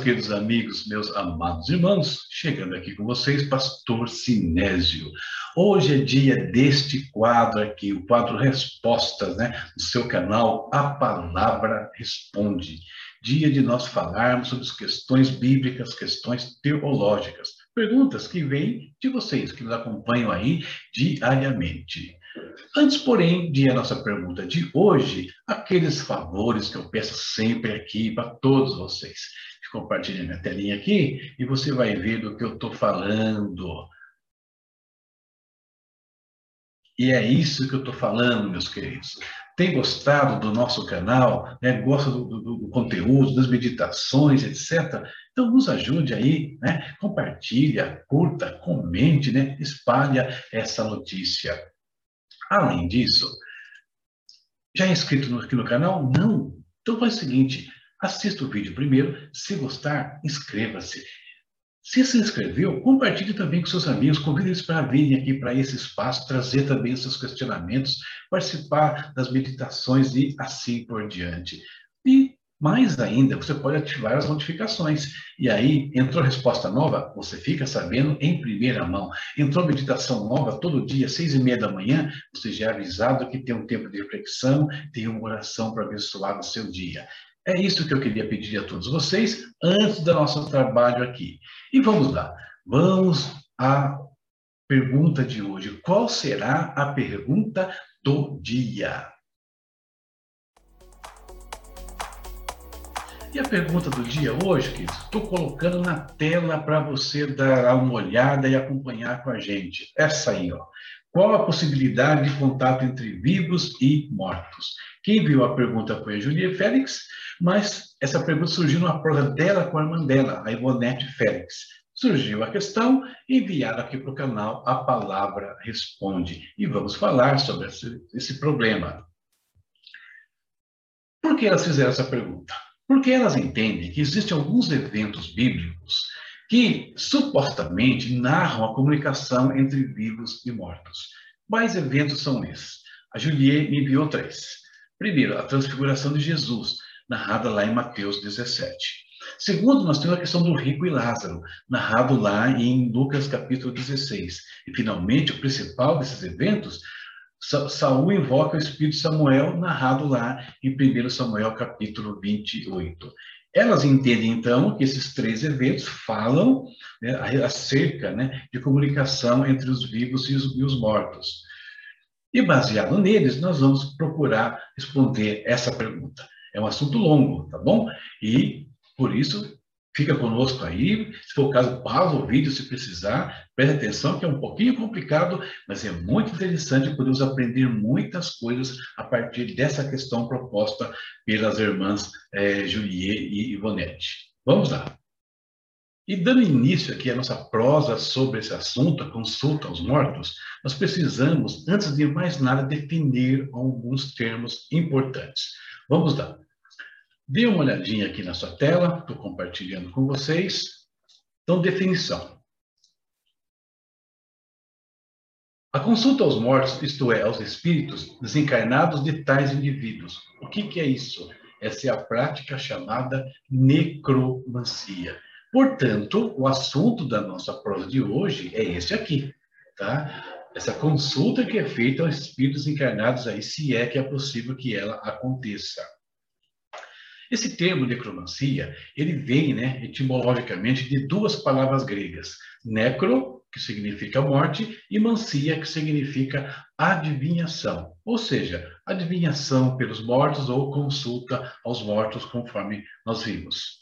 queridos amigos, meus amados irmãos, chegando aqui com vocês, Pastor Sinésio. Hoje é dia deste quadro aqui, o quadro Respostas, né? Do seu canal A Palavra Responde. Dia de nós falarmos sobre as questões bíblicas, questões teológicas. Perguntas que vêm de vocês, que nos acompanham aí diariamente. Antes, porém, de a nossa pergunta de hoje, aqueles favores que eu peço sempre aqui para todos vocês. Compartilhe minha telinha aqui e você vai ver do que eu estou falando. E é isso que eu estou falando, meus queridos. Tem gostado do nosso canal, né? gosta do, do, do, conteúdo, das meditações, etc. Então nos ajude aí, né? Compartilha, curta, comente, né? Espalha essa notícia. Além disso, já é inscrito aqui no canal? Não. Então faz o seguinte, assista o vídeo primeiro, se gostar, inscreva-se. Se se inscreveu, compartilhe também com seus amigos, convide eles para virem aqui para esse espaço, trazer também seus questionamentos, participar das meditações e assim por diante. E mais ainda, você pode ativar as notificações. E aí, entrou resposta nova, você fica sabendo em primeira mão. Entrou meditação nova todo dia, seis e meia da manhã, você já é avisado que tem um tempo de reflexão, tem uma oração para abençoar o seu dia. É isso que eu queria pedir a todos vocês antes do nosso trabalho aqui. E vamos lá. Vamos à pergunta de hoje. Qual será a pergunta do dia? E a pergunta do dia hoje, queridos, estou colocando na tela para você dar uma olhada e acompanhar com a gente. Essa aí, ó. Qual a possibilidade de contato entre vivos e mortos? Quem viu a pergunta foi a Julia Félix, mas essa pergunta surgiu numa prova dela com a irmã dela, a Ivonete Félix. Surgiu a questão, enviada aqui para o canal A Palavra Responde. E vamos falar sobre esse, esse problema. Por que elas fizeram essa pergunta? Porque elas entendem que existem alguns eventos bíblicos que supostamente narram a comunicação entre vivos e mortos. Quais eventos são esses? A Julie me enviou três. Primeiro, a transfiguração de Jesus, narrada lá em Mateus 17. Segundo, nós temos a questão do rico e Lázaro, narrado lá em Lucas capítulo 16. E, finalmente, o principal desses eventos Saul invoca o espírito Samuel, narrado lá em 1 Samuel capítulo 28. Elas entendem, então, que esses três eventos falam né, acerca né, de comunicação entre os vivos e os, e os mortos. E baseado neles, nós vamos procurar responder essa pergunta. É um assunto longo, tá bom? E, por isso, Fica conosco aí, se for o caso, pausa o vídeo se precisar, preste atenção que é um pouquinho complicado, mas é muito interessante, podemos aprender muitas coisas a partir dessa questão proposta pelas irmãs é, Juliet e Ivonete. Vamos lá. E dando início aqui à nossa prosa sobre esse assunto, a consulta aos mortos, nós precisamos, antes de mais nada, definir alguns termos importantes. Vamos lá. Dê uma olhadinha aqui na sua tela, estou compartilhando com vocês. Então, definição. A consulta aos mortos, isto é, aos espíritos desencarnados de tais indivíduos. O que, que é isso? Essa é a prática chamada necromancia. Portanto, o assunto da nossa prova de hoje é esse aqui, tá? Essa consulta que é feita aos espíritos encarnados aí, se é que é possível que ela aconteça. Esse termo necromancia, ele vem, né, etimologicamente, de duas palavras gregas, necro, que significa morte, e mancia, que significa adivinhação, ou seja, adivinhação pelos mortos ou consulta aos mortos, conforme nós vimos.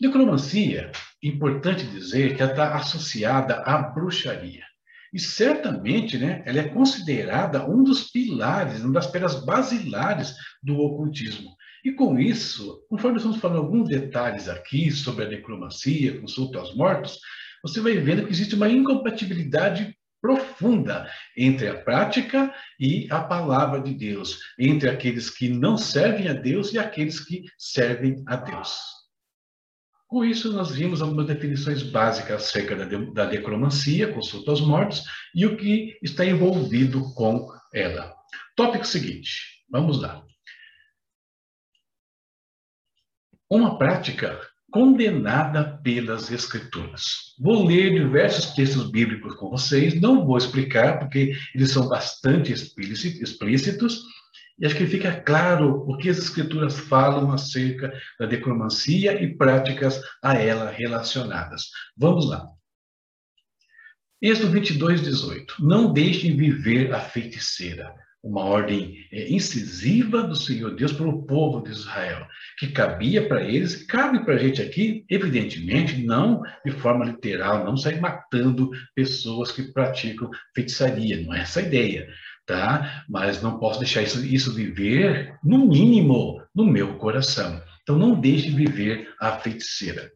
Necromancia, importante dizer que ela está associada à bruxaria. E certamente, né, ela é considerada um dos pilares, uma das pedras basilares do ocultismo. E com isso, conforme estamos falando alguns detalhes aqui sobre a necromancia, consulta aos mortos, você vai vendo que existe uma incompatibilidade profunda entre a prática e a palavra de Deus, entre aqueles que não servem a Deus e aqueles que servem a Deus. Com isso, nós vimos algumas definições básicas acerca da, da necromancia, consulta aos mortos, e o que está envolvido com ela. Tópico seguinte, vamos lá. Uma prática condenada pelas Escrituras. Vou ler diversos textos bíblicos com vocês, não vou explicar, porque eles são bastante explícitos, e acho que fica claro o que as Escrituras falam acerca da necromancia e práticas a ela relacionadas. Vamos lá. Êxodo 22, 18. Não deixem viver a feiticeira uma ordem é, incisiva do Senhor Deus para o povo de Israel, que cabia para eles, cabe para a gente aqui, evidentemente, não de forma literal, não sair matando pessoas que praticam feitiçaria, não é essa a ideia, tá? Mas não posso deixar isso, isso viver, no mínimo, no meu coração. Então, não deixe viver a feiticeira.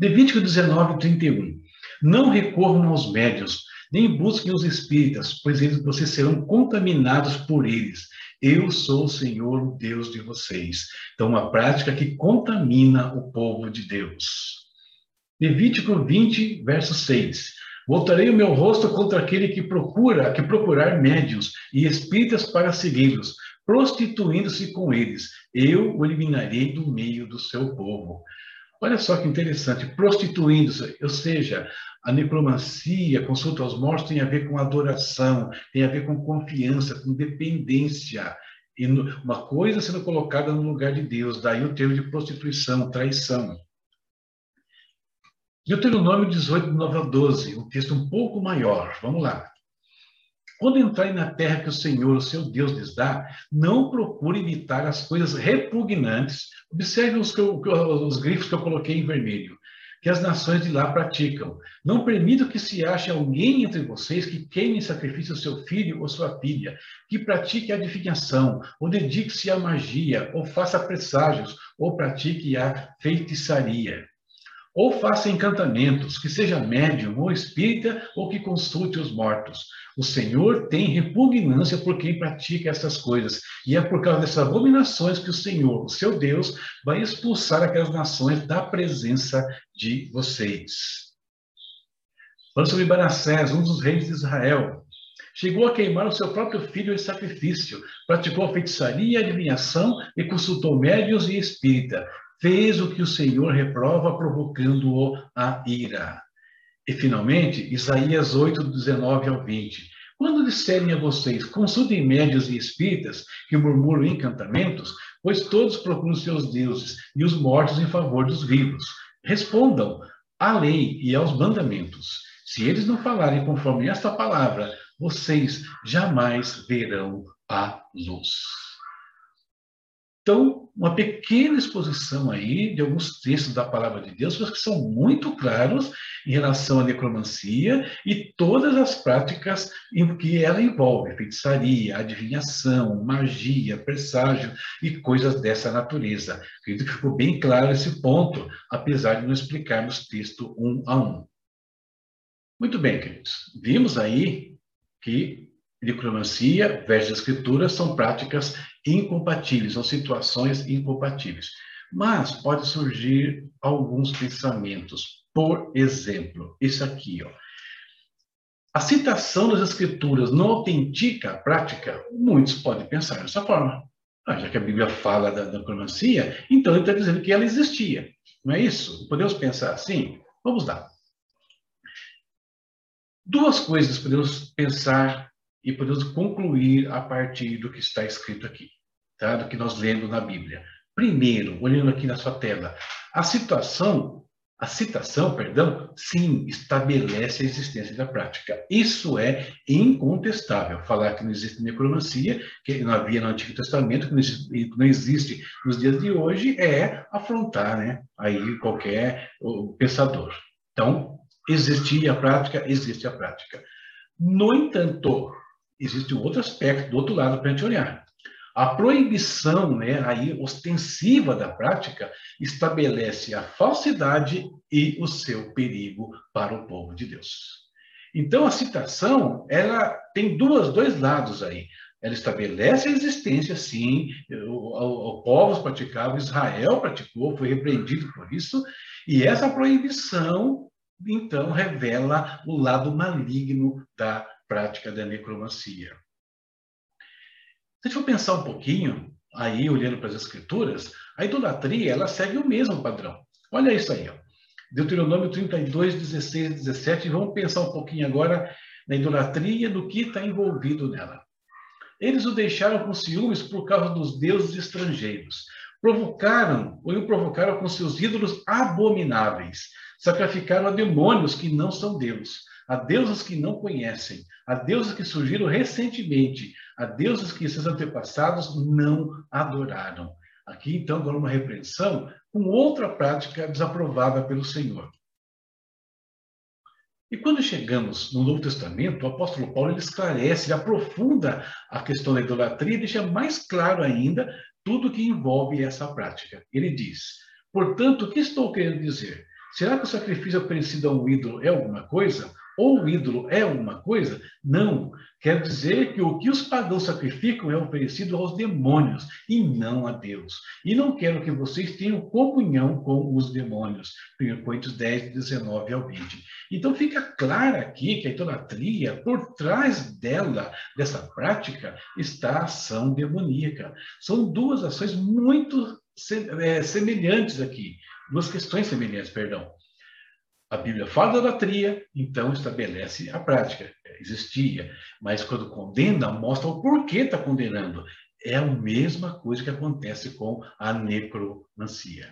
Levítico 19, 31. Não recorram aos médios, nem busquem os espíritas, pois eles, vocês serão contaminados por eles. Eu sou o Senhor, o Deus de vocês. Então, uma prática que contamina o povo de Deus. Levítico 20, verso 6. Voltarei o meu rosto contra aquele que procura, que procurar médios e espíritas para segui-los, prostituindo-se com eles. Eu o eliminarei do meio do seu povo. Olha só que interessante, prostituindo-se, ou seja, a necromancia, a consulta aos mortos tem a ver com adoração, tem a ver com confiança, com dependência. E uma coisa sendo colocada no lugar de Deus, daí o termo de prostituição, traição. Deuteronômio 18, 9 a 12, um texto um pouco maior. Vamos lá. Quando entrarem na terra que o Senhor, o seu Deus, lhes dá, não procure imitar as coisas repugnantes. Observe os, os grifos que eu coloquei em vermelho, que as nações de lá praticam. Não permita que se ache alguém entre vocês que queime em sacrifício seu filho ou sua filha, que pratique a adivinhação, ou dedique-se à magia, ou faça presságios, ou pratique a feitiçaria ou faça encantamentos, que seja médium ou espírita, ou que consulte os mortos. O Senhor tem repugnância por quem pratica essas coisas, e é por causa dessas abominações que o Senhor, o seu Deus, vai expulsar aquelas nações da presença de vocês. Falando sobre Manassés, um dos reis de Israel, chegou a queimar o seu próprio filho em sacrifício, praticou feitiçaria, adivinhação e consultou médios e espírita fez o que o Senhor reprova, provocando-o a ira. E, finalmente, Isaías 8, 19 ao 20. Quando disserem a vocês, consultem médios e espíritas que murmuram encantamentos, pois todos procuram seus deuses e os mortos em favor dos vivos. Respondam à lei e aos mandamentos. Se eles não falarem conforme esta palavra, vocês jamais verão a luz. Então, uma pequena exposição aí de alguns textos da palavra de Deus, que são muito claros em relação à necromancia e todas as práticas em que ela envolve, feitiçaria, adivinhação, magia, presságio e coisas dessa natureza. Acredito que ficou bem claro esse ponto, apesar de não explicarmos texto um a um. Muito bem, queridos. Vimos aí que necromancia versus escritura são práticas incompatíveis, são situações incompatíveis. Mas pode surgir alguns pensamentos. Por exemplo, isso aqui, ó. A citação das escrituras não autentica a prática? Muitos podem pensar dessa forma. Ah, já que a Bíblia fala da, da então ele está dizendo que ela existia. Não é isso? Podemos pensar assim? Vamos lá. Duas coisas podemos pensar e podemos concluir a partir do que está escrito aqui, tá? do que nós lemos na Bíblia. Primeiro, olhando aqui na sua tela, a situação, a citação, perdão, sim, estabelece a existência da prática. Isso é incontestável. Falar que não existe necromancia, que não havia no Antigo Testamento, que não existe nos dias de hoje, é afrontar né, aí qualquer pensador. Então, existia a prática, existe a prática. No entanto, existe um outro aspecto do outro lado para a gente olhar. A proibição, né, aí ostensiva da prática estabelece a falsidade e o seu perigo para o povo de Deus. Então a citação, ela tem duas dois lados aí. Ela estabelece a existência, sim, o, povos praticavam, Israel praticou, foi repreendido por isso, e essa proibição então revela o lado maligno da prática da necromancia. Se for pensar um pouquinho, aí olhando para as escrituras, a idolatria ela segue o mesmo padrão. Olha isso aí, ó. Deuteronômio 32, 16 e 17. Vamos pensar um pouquinho agora na idolatria, do que está envolvido nela. Eles o deixaram com ciúmes por causa dos deuses estrangeiros. Provocaram, ou o provocaram com seus ídolos abomináveis. Sacrificaram a demônios que não são Deus, a deuses que não conhecem, a deuses que surgiram recentemente, a deuses que seus antepassados não adoraram. Aqui, então, agora uma repreensão com outra prática desaprovada pelo Senhor. E quando chegamos no Novo Testamento, o apóstolo Paulo ele esclarece, ele aprofunda a questão da idolatria e deixa mais claro ainda tudo que envolve essa prática. Ele diz: portanto, o que estou querendo dizer? Será que o sacrifício oferecido a um ídolo é alguma coisa? Ou o ídolo é uma coisa? Não. Quer dizer que o que os pagãos sacrificam é oferecido aos demônios e não a Deus. E não quero que vocês tenham comunhão com os demônios. 1 Coríntios 10, 19 ao 20. Então fica claro aqui que a idolatria, por trás dela, dessa prática, está a ação demoníaca. São duas ações muito é, semelhantes aqui. Duas questões semelhantes, perdão. A Bíblia fala da idolatria, então estabelece a prática. Existia, mas quando condena, mostra o porquê está condenando. É a mesma coisa que acontece com a necromancia.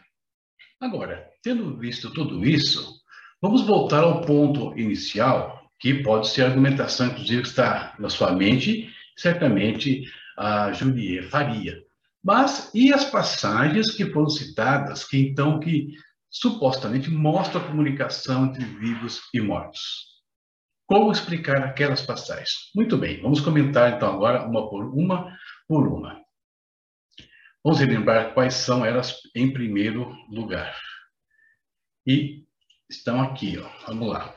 Agora, tendo visto tudo isso, vamos voltar ao ponto inicial, que pode ser a argumentação, inclusive, que está na sua mente, certamente a Juliet faria. Mas e as passagens que foram citadas, que então que supostamente mostra a comunicação entre vivos e mortos. Como explicar aquelas passagens? Muito bem, vamos comentar então agora uma por uma por uma. Vamos relembrar quais são elas em primeiro lugar. E estão aqui, ó. vamos lá.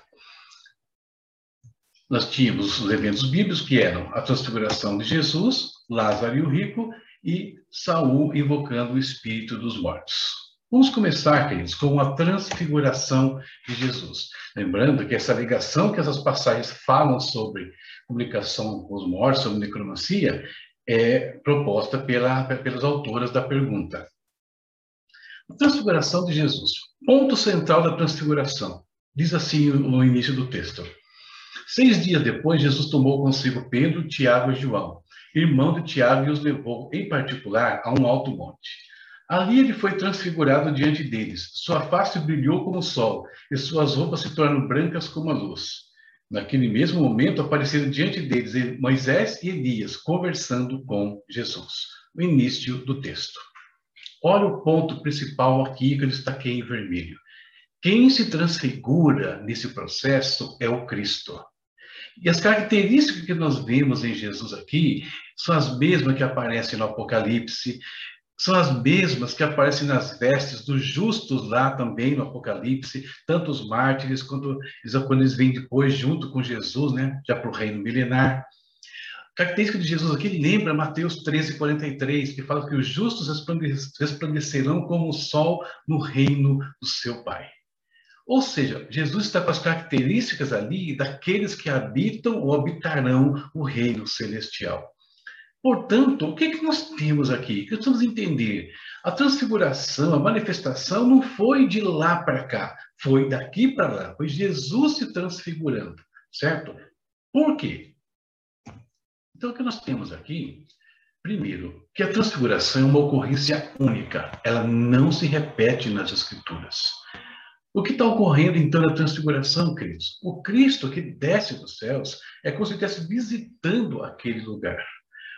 Nós tínhamos os eventos bíblicos que eram a transfiguração de Jesus, Lázaro e o rico e Saul invocando o espírito dos mortos. Vamos começar, queridos, com a transfiguração de Jesus. Lembrando que essa ligação que essas passagens falam sobre comunicação com os mortos, sobre necromancia, é proposta pela, pelas autoras da pergunta. A transfiguração de Jesus. Ponto central da transfiguração. Diz assim no início do texto. Seis dias depois, Jesus tomou consigo Pedro, Tiago e João, irmão de Tiago, e os levou, em particular, a um alto monte Ali ele foi transfigurado diante deles. Sua face brilhou como o sol, e suas roupas se tornaram brancas como a luz. Naquele mesmo momento apareceram diante deles Moisés e Elias conversando com Jesus. O início do texto. Olha o ponto principal aqui que eu destaquei em vermelho. Quem se transfigura nesse processo é o Cristo. E as características que nós vemos em Jesus aqui são as mesmas que aparecem no Apocalipse, são as mesmas que aparecem nas vestes dos justos lá também no Apocalipse, tanto os mártires quanto quando eles vêm depois junto com Jesus, né, já para o reino milenar. A característica de Jesus aqui lembra Mateus 13, 43, que fala que os justos resplandecerão como o sol no reino do seu Pai. Ou seja, Jesus está com as características ali daqueles que habitam ou habitarão o reino celestial. Portanto, o que, é que nós temos aqui? Precisamos entender. A transfiguração, a manifestação não foi de lá para cá, foi daqui para lá, foi Jesus se transfigurando, certo? Por quê? Então, o que nós temos aqui, primeiro, que a transfiguração é uma ocorrência única, ela não se repete nas Escrituras. O que está ocorrendo então na transfiguração, queridos? O Cristo que desce dos céus é como se estivesse visitando aquele lugar.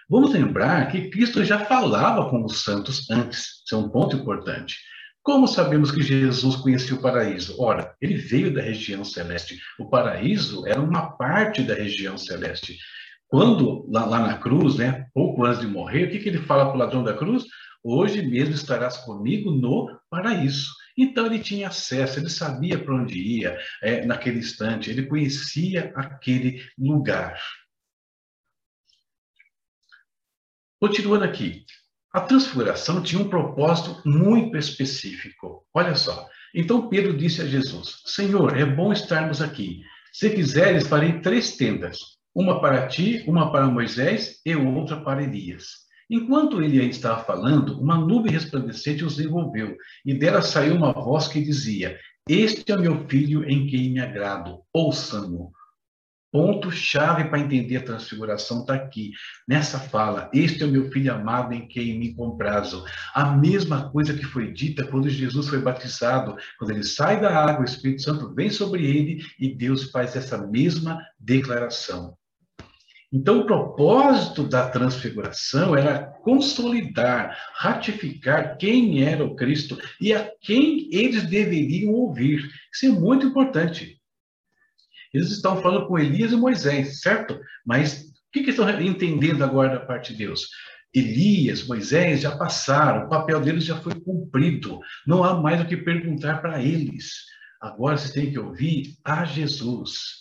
Vamos lembrar que Cristo já falava com os santos antes, isso é um ponto importante. Como sabemos que Jesus conhecia o paraíso? Ora, ele veio da região celeste. O paraíso era uma parte da região celeste. Quando, lá, lá na cruz, né, pouco antes de morrer, o que, que ele fala para o ladrão da cruz? Hoje mesmo estarás comigo no paraíso. Então ele tinha acesso, ele sabia para onde ia é, naquele instante, ele conhecia aquele lugar. Continuando aqui, a transfiguração tinha um propósito muito específico. Olha só. Então Pedro disse a Jesus: Senhor, é bom estarmos aqui. Se quiseres, farei três tendas: uma para ti, uma para Moisés e outra para Elias. Enquanto ele ainda estava falando, uma nuvem resplandecente os envolveu, e dela saiu uma voz que dizia: Este é meu filho em quem me agrado, ouçam-no. Ponto-chave para entender a transfiguração está aqui, nessa fala. Este é o meu filho amado em quem me comprazo. A mesma coisa que foi dita quando Jesus foi batizado. Quando ele sai da água, o Espírito Santo vem sobre ele e Deus faz essa mesma declaração. Então, o propósito da transfiguração era consolidar, ratificar quem era o Cristo e a quem eles deveriam ouvir. Isso é muito importante. Eles estão falando com Elias e Moisés, certo? Mas o que, que estão entendendo agora da parte de Deus? Elias, Moisés já passaram, o papel deles já foi cumprido. Não há mais o que perguntar para eles. Agora vocês têm que ouvir a Jesus.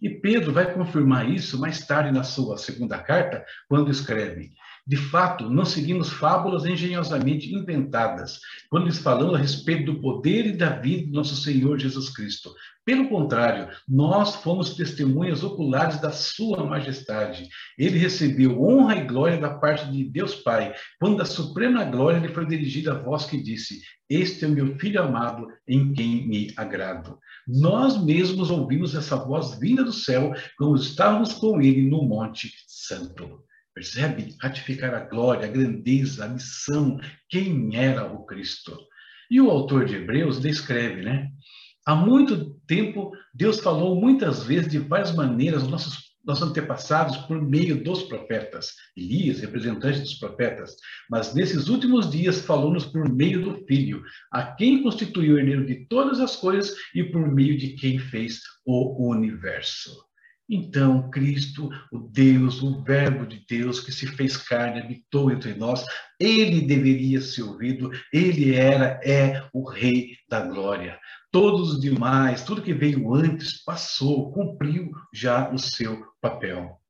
E Pedro vai confirmar isso mais tarde na sua segunda carta, quando escreve: de fato, não seguimos fábulas engenhosamente inventadas, quando lhes falamos a respeito do poder e da vida de nosso Senhor Jesus Cristo. Pelo contrário, nós fomos testemunhas oculares da Sua Majestade. Ele recebeu honra e glória da parte de Deus Pai, quando a suprema glória lhe foi dirigida a voz que disse: Este é o meu filho amado, em quem me agrado. Nós mesmos ouvimos essa voz vinda do céu, quando estávamos com ele no Monte Santo. Percebe? Ratificar a glória, a grandeza, a missão, quem era o Cristo. E o autor de Hebreus descreve, né? Há muito tempo, Deus falou muitas vezes, de várias maneiras, nossos, nossos antepassados, por meio dos profetas. Elias, representante dos profetas. Mas nesses últimos dias, falou-nos por meio do Filho, a quem constituiu o herdeiro de todas as coisas e por meio de quem fez o universo. Então, Cristo, o Deus, o Verbo de Deus que se fez carne, habitou entre nós, ele deveria ser ouvido, ele era, é o Rei da Glória. Todos os demais, tudo que veio antes, passou, cumpriu já o seu papel.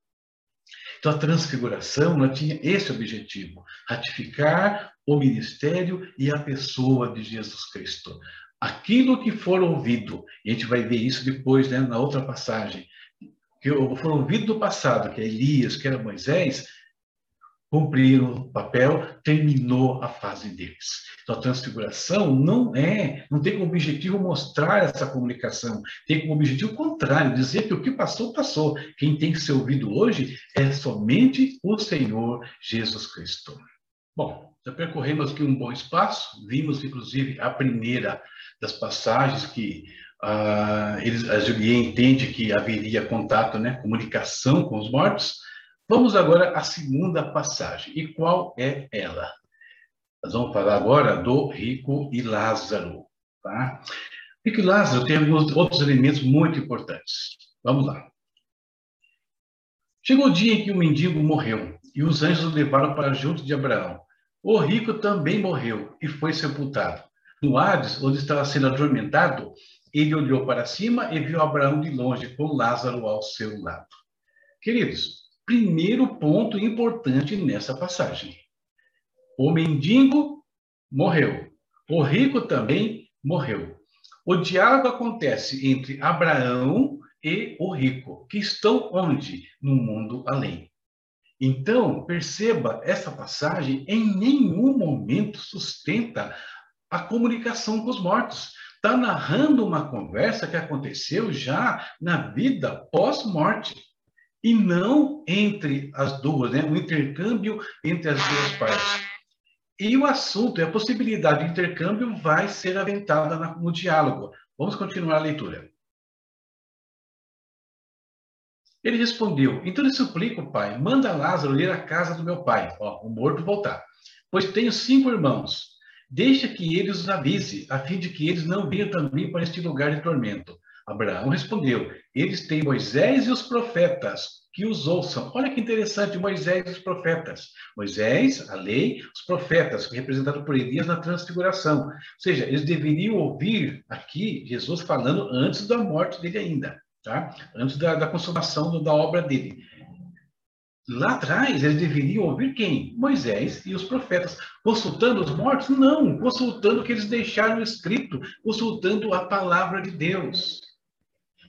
Então, a transfiguração ela tinha esse objetivo: ratificar o ministério e a pessoa de Jesus Cristo. Aquilo que for ouvido, e a gente vai ver isso depois né, na outra passagem, que foram ouvidos do passado, que é Elias, que era Moisés, cumpriram o papel, terminou a fase deles. Então, a transfiguração não é, não tem como objetivo mostrar essa comunicação, tem como objetivo contrário, dizer que o que passou, passou. Quem tem que ser ouvido hoje é somente o Senhor Jesus Cristo. Bom, já percorremos aqui um bom espaço, vimos, inclusive, a primeira das passagens que Uh, eles, a Julien entende que haveria contato, né, comunicação com os mortos. Vamos agora à segunda passagem. E qual é ela? Nós vamos falar agora do rico e Lázaro. Tá? Rico e Lázaro tem alguns outros elementos muito importantes. Vamos lá. Chegou o dia em que o mendigo morreu e os anjos o levaram para junto de Abraão. O rico também morreu e foi sepultado. No Hades, onde estava sendo atormentado, ele olhou para cima e viu Abraão de longe, com Lázaro ao seu lado. Queridos, primeiro ponto importante nessa passagem: o mendigo morreu, o rico também morreu. O diálogo acontece entre Abraão e o rico, que estão onde? No mundo além. Então, perceba, essa passagem em nenhum momento sustenta a comunicação com os mortos está narrando uma conversa que aconteceu já na vida pós-morte. E não entre as duas, né? o intercâmbio entre as duas partes. E o assunto, a possibilidade de intercâmbio vai ser aventada no diálogo. Vamos continuar a leitura. Ele respondeu: Então lhe suplico, pai, manda Lázaro ir à casa do meu pai, ó, o morto voltar. Pois tenho cinco irmãos. Deixa que ele os avise, a fim de que eles não venham também para este lugar de tormento. Abraão respondeu: Eles têm Moisés e os profetas, que os ouçam. Olha que interessante, Moisés e os profetas. Moisés, a lei, os profetas, representado por Elias na transfiguração. Ou seja, eles deveriam ouvir aqui Jesus falando antes da morte dele ainda, tá? Antes da, da consumação da obra dele. Lá atrás, eles deveriam ouvir quem? Moisés e os profetas. Consultando os mortos? Não, consultando o que eles deixaram escrito, consultando a palavra de Deus.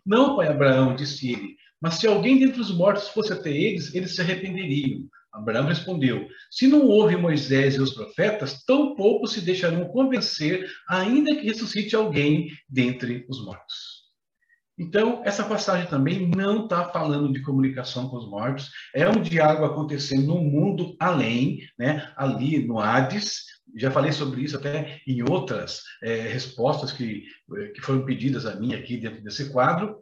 Não, pai Abraão, disse ele, mas se alguém dentre os mortos fosse até eles, eles se arrependeriam. Abraão respondeu: Se não houve Moisés e os profetas, tampouco se deixarão convencer, ainda que ressuscite alguém dentre os mortos. Então, essa passagem também não está falando de comunicação com os mortos, é um diálogo acontecendo no mundo além, né? ali no Hades. Já falei sobre isso até em outras é, respostas que, que foram pedidas a mim aqui dentro desse quadro.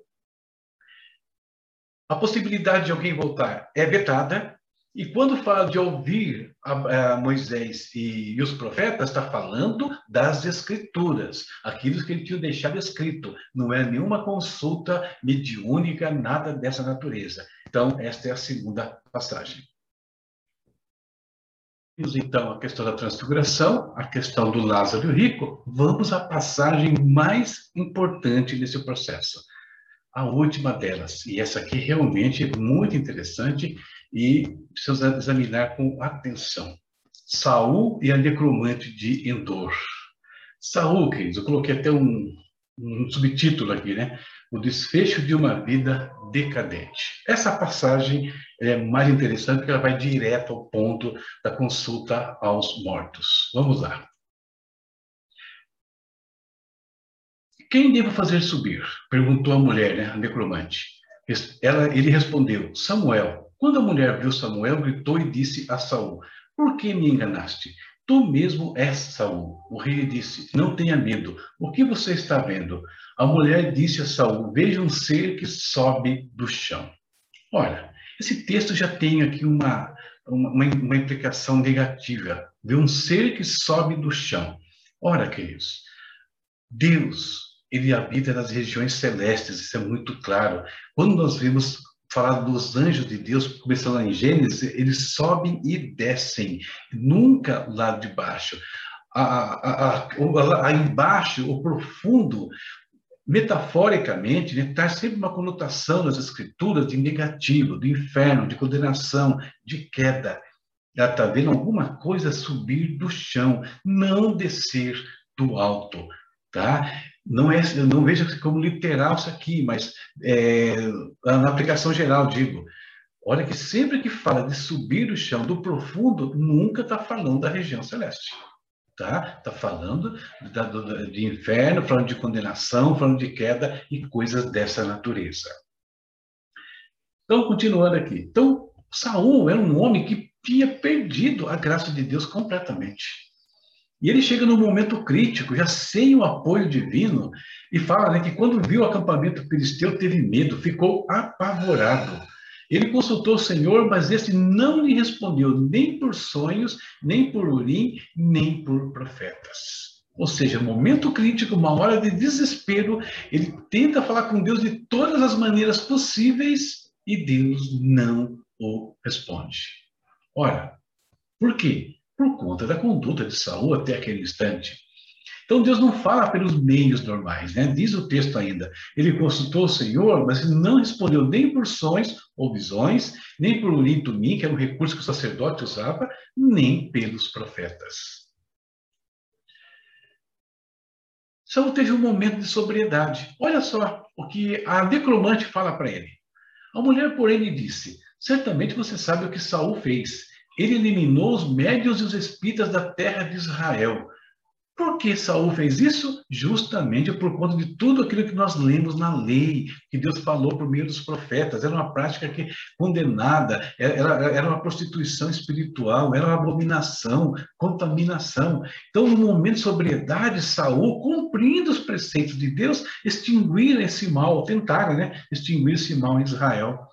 A possibilidade de alguém voltar é vetada, e quando fala de ouvir a, a Moisés e, e, os profetas, está falando das escrituras, aquilo que ele tinha deixado escrito. Não é nenhuma consulta mediúnica, nada dessa natureza. Então, esta é a segunda passagem. Então, a questão da transfiguração, a questão do Lázaro rico, vamos à passagem mais importante desse processo. A última delas, e essa aqui realmente é muito interessante, e precisamos examinar com atenção. Saul e a necromante de Endor. Saul, queridos, eu coloquei até um, um subtítulo aqui, né? O desfecho de uma vida decadente. Essa passagem é mais interessante porque ela vai direto ao ponto da consulta aos mortos. Vamos lá. Quem devo fazer subir? Perguntou a mulher, né, a necromante. Ela, ele respondeu: Samuel. Quando a mulher viu Samuel, gritou e disse a Saul: Por que me enganaste? Tu mesmo és Saul. O rei disse: Não tenha medo. O que você está vendo? A mulher disse a Saul: Veja um ser que sobe do chão. Olha, esse texto já tem aqui uma, uma, uma implicação negativa. Vê um ser que sobe do chão. Ora, queridos, Deus, ele habita nas regiões celestes, isso é muito claro. Quando nós vimos falar dos anjos de Deus, começando em Gênesis, eles sobem e descem, nunca lá de baixo. A, a, a, embaixo, o profundo, metaforicamente, né, sempre uma conotação nas escrituras de negativo, do inferno, de condenação, de queda. Ela está vendo alguma coisa subir do chão, não descer do alto. Tá? Não é, não veja como literal isso aqui, mas é, na aplicação geral digo, olha que sempre que fala de subir o chão do profundo, nunca está falando da região celeste. Tá? Está falando da, do, de inferno, falando de condenação, falando de queda e coisas dessa natureza. Então, continuando aqui. Então, Saul era um homem que tinha perdido a graça de Deus completamente. E ele chega num momento crítico, já sem o apoio divino, e fala né, que quando viu o acampamento filisteu, teve medo, ficou apavorado. Ele consultou o Senhor, mas esse não lhe respondeu, nem por sonhos, nem por urim, nem por profetas. Ou seja, momento crítico, uma hora de desespero, ele tenta falar com Deus de todas as maneiras possíveis e Deus não o responde. Ora, por quê? Por conta da conduta de Saul até aquele instante. Então Deus não fala pelos meios normais, né? Diz o texto ainda. Ele consultou o Senhor, mas ele não respondeu nem por sonhos ou visões, nem por urim tumim, que era um recurso que o sacerdote usava, nem pelos profetas. Saul teve um momento de sobriedade. Olha só o que a decromante fala para ele. A mulher, porém, lhe disse: Certamente você sabe o que Saul fez ele eliminou os médios e os espíritas da terra de Israel. Por que Saul fez isso? Justamente por conta de tudo aquilo que nós lemos na lei, que Deus falou por meio dos profetas. Era uma prática que condenada, era, era uma prostituição espiritual, era uma abominação, contaminação. Então, no momento de sobriedade, Saul, cumprindo os preceitos de Deus, extinguir esse mal, tentaram né, extinguir esse mal em Israel.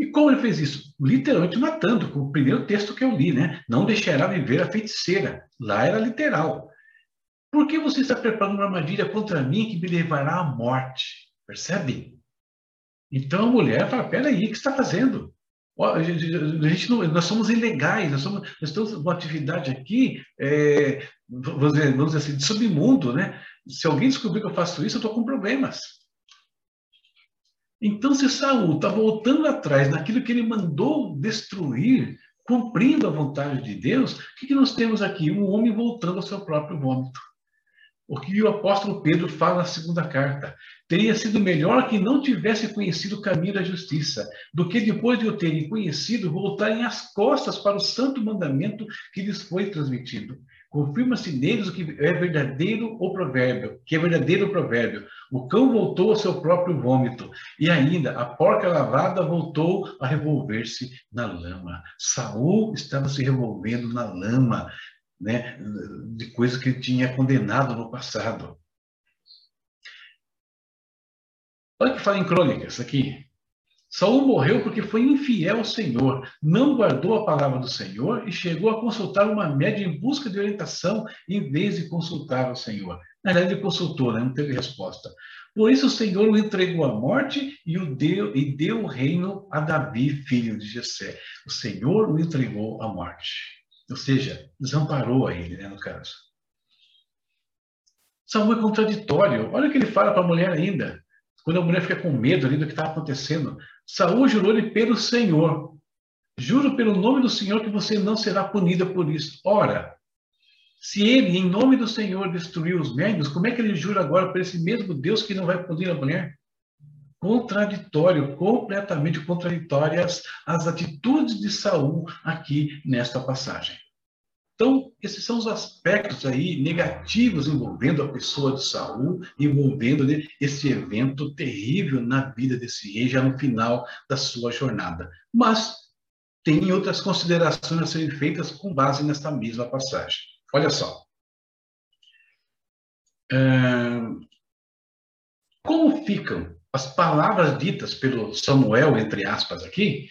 E como ele fez isso? Literalmente matando, com o primeiro texto que eu li, né? Não deixará viver a feiticeira. Lá era literal. Por que você está preparando uma armadilha contra mim que me levará à morte? Percebe? Então a mulher fala: peraí, o que está fazendo? A gente não, nós somos ilegais, nós, somos, nós estamos uma atividade aqui, é, vamos, dizer, vamos dizer assim, de submundo, né? Se alguém descobrir que eu faço isso, eu estou com problemas. Então, se Saul está voltando atrás naquilo que ele mandou destruir, cumprindo a vontade de Deus, o que, que nós temos aqui? Um homem voltando ao seu próprio vômito. o que o apóstolo Pedro fala na segunda carta. Teria sido melhor que não tivesse conhecido o caminho da justiça, do que depois de o terem conhecido, voltarem as costas para o santo mandamento que lhes foi transmitido. Confirma-se neles o que é verdadeiro o provérbio, que é verdadeiro o provérbio. O cão voltou ao seu próprio vômito, e ainda a porca lavada voltou a revolver-se na lama. Saul estava se revolvendo na lama, né, de coisas que ele tinha condenado no passado. Olha que fala em Crônicas aqui. Saul morreu porque foi infiel ao Senhor, não guardou a palavra do Senhor e chegou a consultar uma média em busca de orientação em vez de consultar o Senhor. Na verdade, ele consultou, né? não teve resposta. Por isso o Senhor o entregou à morte e, o deu, e deu o reino a Davi, filho de Jessé. O Senhor o entregou à morte. Ou seja, desamparou a ele, né, no caso. Samuel é contraditório. Olha o que ele fala para a mulher ainda. Quando a mulher fica com medo ali do que está acontecendo. Saúl jurou-lhe pelo Senhor. Juro pelo nome do Senhor que você não será punida por isso. Ora, se ele, em nome do Senhor, destruiu os médios, como é que ele jura agora para esse mesmo Deus que não vai punir a mulher? Contraditório, completamente contraditórias as atitudes de Saul aqui nesta passagem. Então, esses são os aspectos aí negativos envolvendo a pessoa de Saul, envolvendo né, esse evento terrível na vida desse rei, já no final da sua jornada. Mas tem outras considerações a serem feitas com base nesta mesma passagem. Olha só. Como ficam as palavras ditas pelo Samuel, entre aspas, aqui,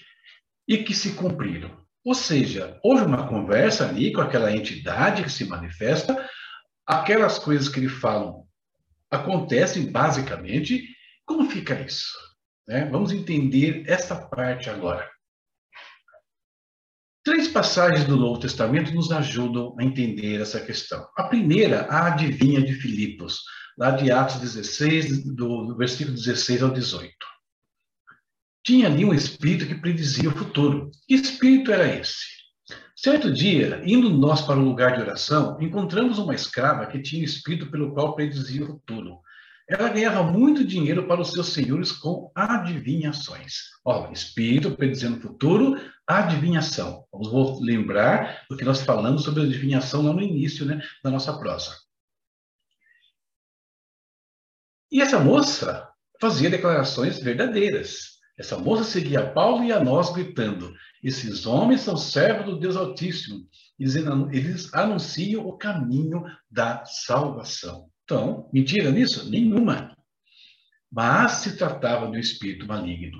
e que se cumpriram? Ou seja, houve uma conversa ali com aquela entidade que se manifesta, aquelas coisas que ele falam acontecem basicamente. Como fica isso? Né? Vamos entender essa parte agora. Três passagens do Novo Testamento nos ajudam a entender essa questão. A primeira, a adivinha de Filipos, lá de Atos 16, do versículo 16 ao 18 tinha ali um espírito que predizia o futuro. Que espírito era esse? Certo dia, indo nós para o lugar de oração, encontramos uma escrava que tinha espírito pelo qual predizia o futuro. Ela ganhava muito dinheiro para os seus senhores com adivinhações. Ó, espírito predizendo o futuro, adivinhação. Vamos lembrar do que nós falamos sobre adivinhação lá no início né, da nossa prosa. E essa moça fazia declarações verdadeiras. Essa moça seguia Paulo e a nós, gritando: Esses homens são servos do Deus Altíssimo. Eles anunciam o caminho da salvação. Então, mentira nisso? Nenhuma. Mas se tratava do espírito maligno.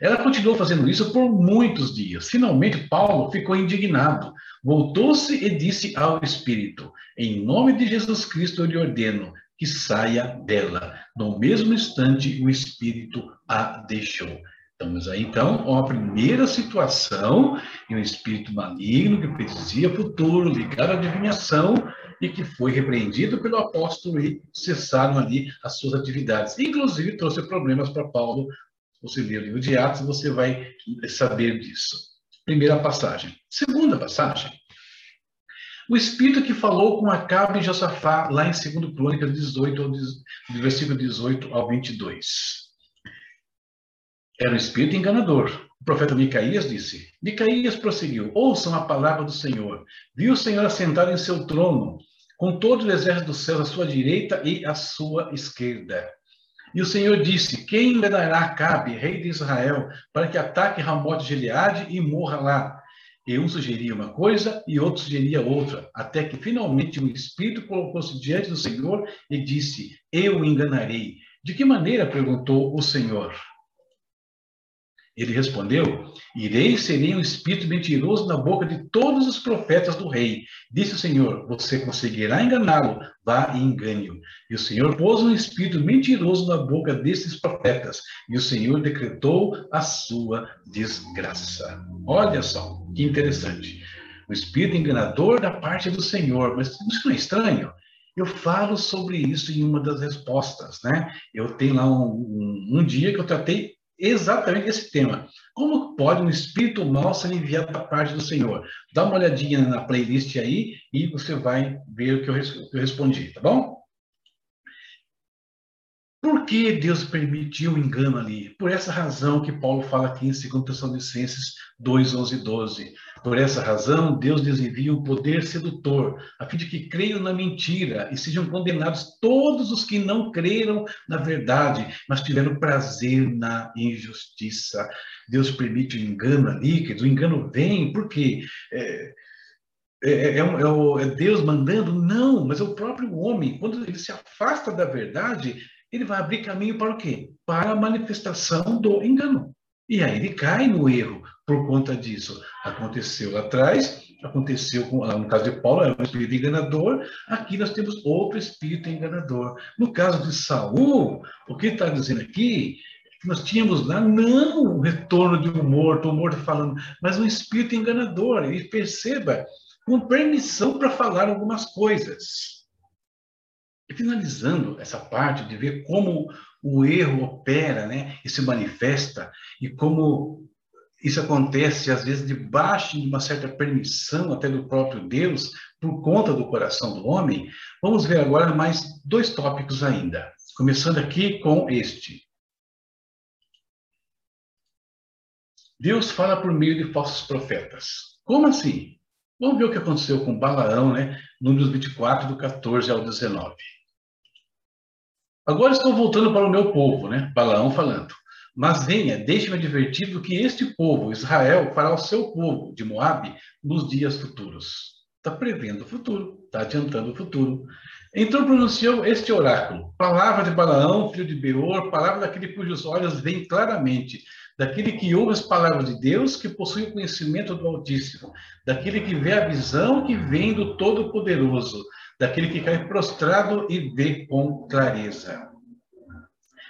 Ela continuou fazendo isso por muitos dias. Finalmente, Paulo ficou indignado. Voltou-se e disse ao espírito: Em nome de Jesus Cristo eu lhe ordeno que saia dela. No mesmo instante, o espírito a deixou. Estamos aí, então, a primeira situação em um espírito maligno que predizia futuro, ligado à adivinhação, e que foi repreendido pelo apóstolo e cessaram ali as suas atividades. Inclusive, trouxe problemas para Paulo. Você lê o livro de Atos, você vai saber disso. Primeira passagem. Segunda passagem. O espírito que falou com Acabe e Josafá, lá em 2 Crônicas 18, do versículo 18 ao 22. Era um espírito enganador. O profeta Micaías disse: Micaías prosseguiu: Ouçam a palavra do Senhor. Viu o Senhor assentado em seu trono, com todo o exército dos céus à sua direita e à sua esquerda. E o Senhor disse: Quem enganará Acabe, rei de Israel, para que ataque Ramote de Gileade e morra lá? E um sugeria uma coisa e outro sugeria outra, até que finalmente um espírito colocou-se diante do Senhor e disse: Eu enganarei. De que maneira? perguntou o Senhor. Ele respondeu: Irei e serei um espírito mentiroso na boca de todos os profetas do rei. Disse o Senhor: Você conseguirá enganá-lo, vá e engane-o. E o Senhor pôs um espírito mentiroso na boca desses profetas, e o Senhor decretou a sua desgraça. Olha só, que interessante. O espírito enganador da parte do Senhor, mas isso não é estranho? Eu falo sobre isso em uma das respostas, né? Eu tenho lá um, um, um dia que eu tratei exatamente esse tema. Como pode um espírito mau ser enviado da parte do Senhor? Dá uma olhadinha na playlist aí e você vai ver o que eu, respondi, tá bom? Por que Deus permitiu o engano ali? Por essa razão que Paulo fala aqui em 2 Tessalonicenses 2, 11 e 12. Por essa razão, Deus lhes envia um poder sedutor, a fim de que creiam na mentira e sejam condenados todos os que não creram na verdade, mas tiveram prazer na injustiça. Deus permite o engano ali, que o engano vem, porque é, é, é, é, é, Deus mandando? Não, mas é o próprio homem, quando ele se afasta da verdade, ele vai abrir caminho para o quê? Para a manifestação do engano. E aí ele cai no erro por conta disso. Aconteceu lá atrás, aconteceu com, no caso de Paulo, era um espírito enganador, aqui nós temos outro espírito enganador. No caso de Saul, o que está dizendo aqui que nós tínhamos lá, não o retorno de um morto, o morto falando, mas um espírito enganador. E perceba, com permissão para falar algumas coisas. E finalizando essa parte de ver como o erro opera né, e se manifesta, e como isso acontece, às vezes, debaixo de uma certa permissão até do próprio Deus, por conta do coração do homem, vamos ver agora mais dois tópicos ainda. Começando aqui com este. Deus fala por meio de falsos profetas. Como assim? Vamos ver o que aconteceu com Balaão, né? Números 24, do 14 ao 19. Agora estou voltando para o meu povo, né? Balaão falando. Mas venha, deixe-me advertido que este povo, Israel, fará o seu povo de Moabe nos dias futuros. Está prevendo o futuro, está adiantando o futuro. Então pronunciou este oráculo, palavra de Balaão, filho de Beor, palavra daquele cujos olhos veem claramente, daquele que ouve as palavras de Deus, que possui o conhecimento do Altíssimo, daquele que vê a visão que vem do Todo-Poderoso, daquele que cai prostrado e vê com clareza.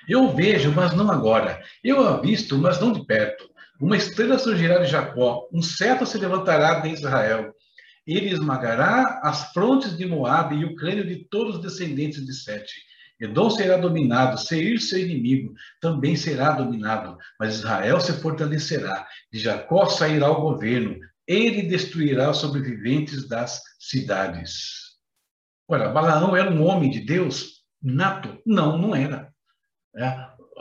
Eu vejo, mas não agora. Eu avisto, mas não de perto. Uma estrela surgirá de Jacó, um cetro se levantará de Israel. Ele esmagará as frontes de Moabe e o crânio de todos os descendentes de Sete. Edom será dominado, Seir, seu inimigo, também será dominado, mas Israel se fortalecerá. De Jacó sairá o governo, ele destruirá os sobreviventes das cidades. Ora, Balaão era um homem de Deus nato? Não, não era. É,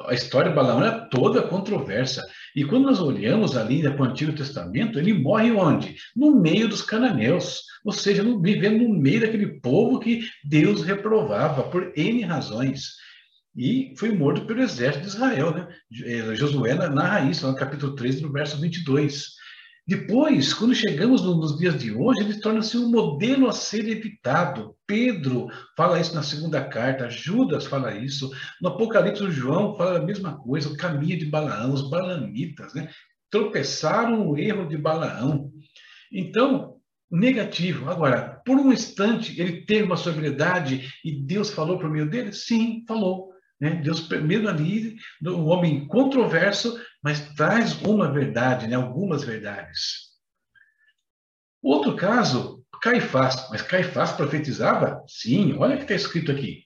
a história de Balaão é toda controversa. E quando nós olhamos ali para o Antigo Testamento, ele morre onde? No meio dos cananeus. Ou seja, vivendo no meio daquele povo que Deus reprovava por N razões. E foi morto pelo exército de Israel. Né? Josué narra isso no capítulo 3, no verso 22. Depois, quando chegamos nos dias de hoje, ele torna-se um modelo a ser evitado. Pedro fala isso na segunda carta, Judas fala isso, no Apocalipse João fala a mesma coisa, o caminho de Balaão, os balamitas, né? tropeçaram o erro de Balaão. Então, negativo. Agora, por um instante, ele teve uma sobriedade e Deus falou por meio dele? Sim, falou. Né? Deus, mesmo ali, um homem controverso, mas traz uma verdade, né? algumas verdades. Outro caso, Caifás. Mas Caifás profetizava? Sim, olha o que está escrito aqui.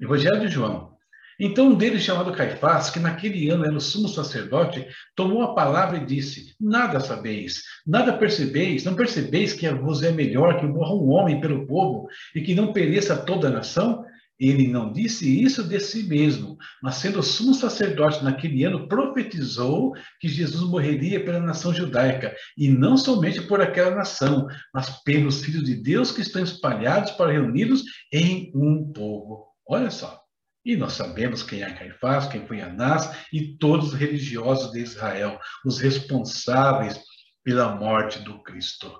Evangelho de João. Então um deles, chamado Caifás, que naquele ano era o sumo sacerdote, tomou a palavra e disse: Nada sabeis, nada percebeis, não percebeis que vos é melhor que morra um homem pelo povo e que não pereça toda a nação? Ele não disse isso de si mesmo, mas sendo sumo sacerdote naquele ano, profetizou que Jesus morreria pela nação judaica, e não somente por aquela nação, mas pelos filhos de Deus que estão espalhados para reunidos em um povo. Olha só. E nós sabemos quem é Caifás, quem foi Anás e todos os religiosos de Israel, os responsáveis pela morte do Cristo.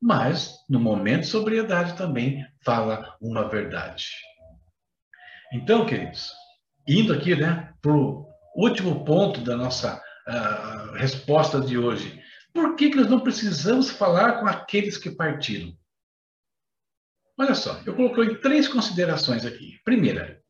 Mas, no momento de sobriedade, também fala uma verdade. Então, queridos, indo aqui né, para o último ponto da nossa uh, resposta de hoje, por que, que nós não precisamos falar com aqueles que partiram? Olha só, eu coloquei três considerações aqui. Primeira,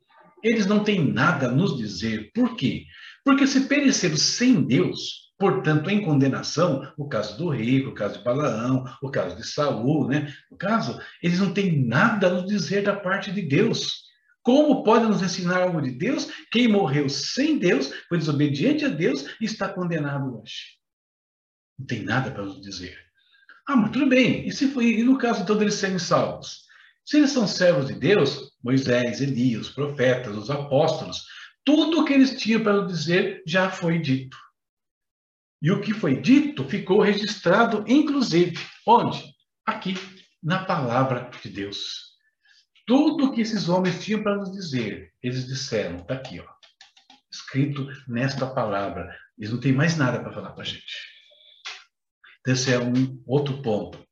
eles não têm nada a nos dizer. Por quê? Porque se pereceram sem Deus, portanto, em condenação, o caso do rico, o caso de Balaão, o caso de Saul, né? O caso, eles não têm nada a nos dizer da parte de Deus. Como pode nos ensinar algo de Deus? Quem morreu sem Deus, foi desobediente a Deus e está condenado hoje. Não tem nada para nos dizer. Ah, mas tudo bem. E, se foi, e no caso então deles serem salvos? Se eles são servos de Deus, Moisés, Elias, os profetas, os apóstolos, tudo o que eles tinham para dizer já foi dito. E o que foi dito ficou registrado, inclusive, onde? Aqui, na palavra de Deus. Tudo que esses homens tinham para nos dizer, eles disseram, está aqui, ó, escrito nesta palavra. Eles não têm mais nada para falar para a gente. Então, esse é um outro ponto.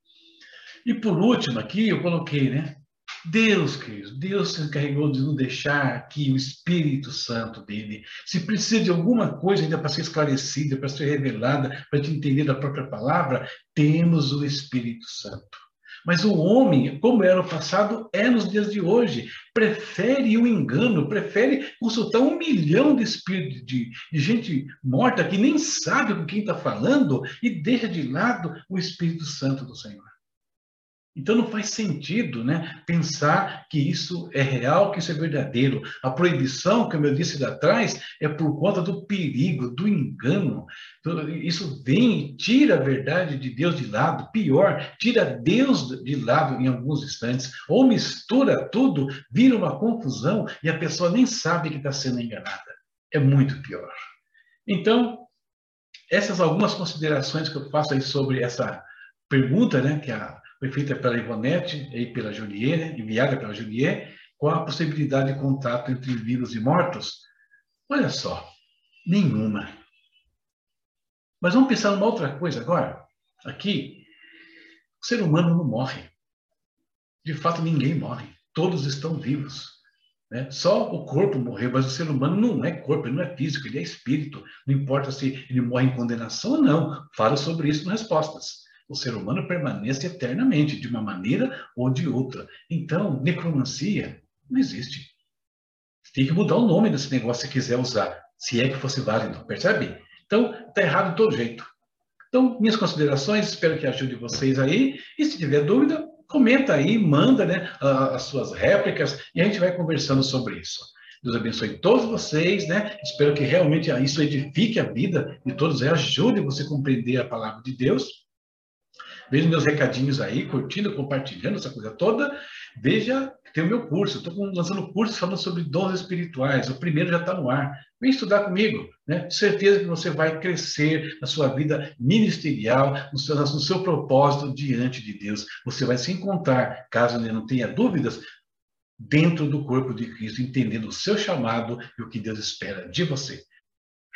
E por último, aqui eu coloquei, né? Deus, queridos, Deus se encarregou de nos deixar aqui o Espírito Santo dele. Se precisa de alguma coisa ainda para ser esclarecida, para ser revelada, para te entender da própria palavra, temos o Espírito Santo. Mas o homem, como era no passado, é nos dias de hoje. Prefere o engano, prefere consultar um milhão de espíritos, de, de gente morta que nem sabe com quem está falando e deixa de lado o Espírito Santo do Senhor. Então não faz sentido né, pensar que isso é real, que isso é verdadeiro. A proibição, como eu disse lá atrás, é por conta do perigo, do engano. Então, isso vem e tira a verdade de Deus de lado. Pior, tira Deus de lado em alguns instantes, ou mistura tudo, vira uma confusão e a pessoa nem sabe que está sendo enganada. É muito pior. Então, essas algumas considerações que eu faço aí sobre essa pergunta, né, que a foi feita pela Ivonete e pela Juliette, enviada pela Juliette, com a possibilidade de contato entre vivos e mortos? Olha só, nenhuma. Mas vamos pensar numa outra coisa agora. Aqui, o ser humano não morre. De fato, ninguém morre. Todos estão vivos. Né? Só o corpo morreu, mas o ser humano não é corpo, ele não é físico, ele é espírito. Não importa se ele morre em condenação ou não. Falo sobre isso nas respostas o ser humano permanece eternamente, de uma maneira ou de outra. Então, necromancia não existe. Tem que mudar o nome desse negócio se quiser usar, se é que fosse válido, percebe? Então, está errado de todo jeito. Então, minhas considerações, espero que ajude vocês aí. E se tiver dúvida, comenta aí, manda né, as suas réplicas e a gente vai conversando sobre isso. Deus abençoe todos vocês, né? Espero que realmente isso edifique a vida de todos e ajude você a compreender a palavra de Deus. Veja meus recadinhos aí, curtindo, compartilhando essa coisa toda. Veja, tem o meu curso. Estou lançando curso falando sobre dons espirituais. O primeiro já está no ar. Vem estudar comigo. Né? Certeza que você vai crescer na sua vida ministerial, no seu, no seu propósito diante de Deus. Você vai se encontrar, caso não tenha dúvidas, dentro do corpo de Cristo, entendendo o seu chamado e o que Deus espera de você.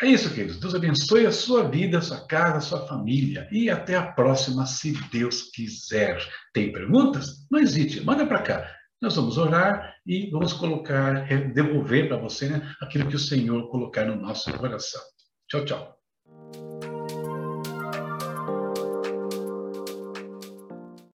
É isso, queridos. Deus abençoe a sua vida, a sua casa, a sua família. E até a próxima, se Deus quiser. Tem perguntas? Não hesite, manda para cá. Nós vamos orar e vamos colocar, devolver para você né, aquilo que o Senhor colocar no nosso coração. Tchau, tchau.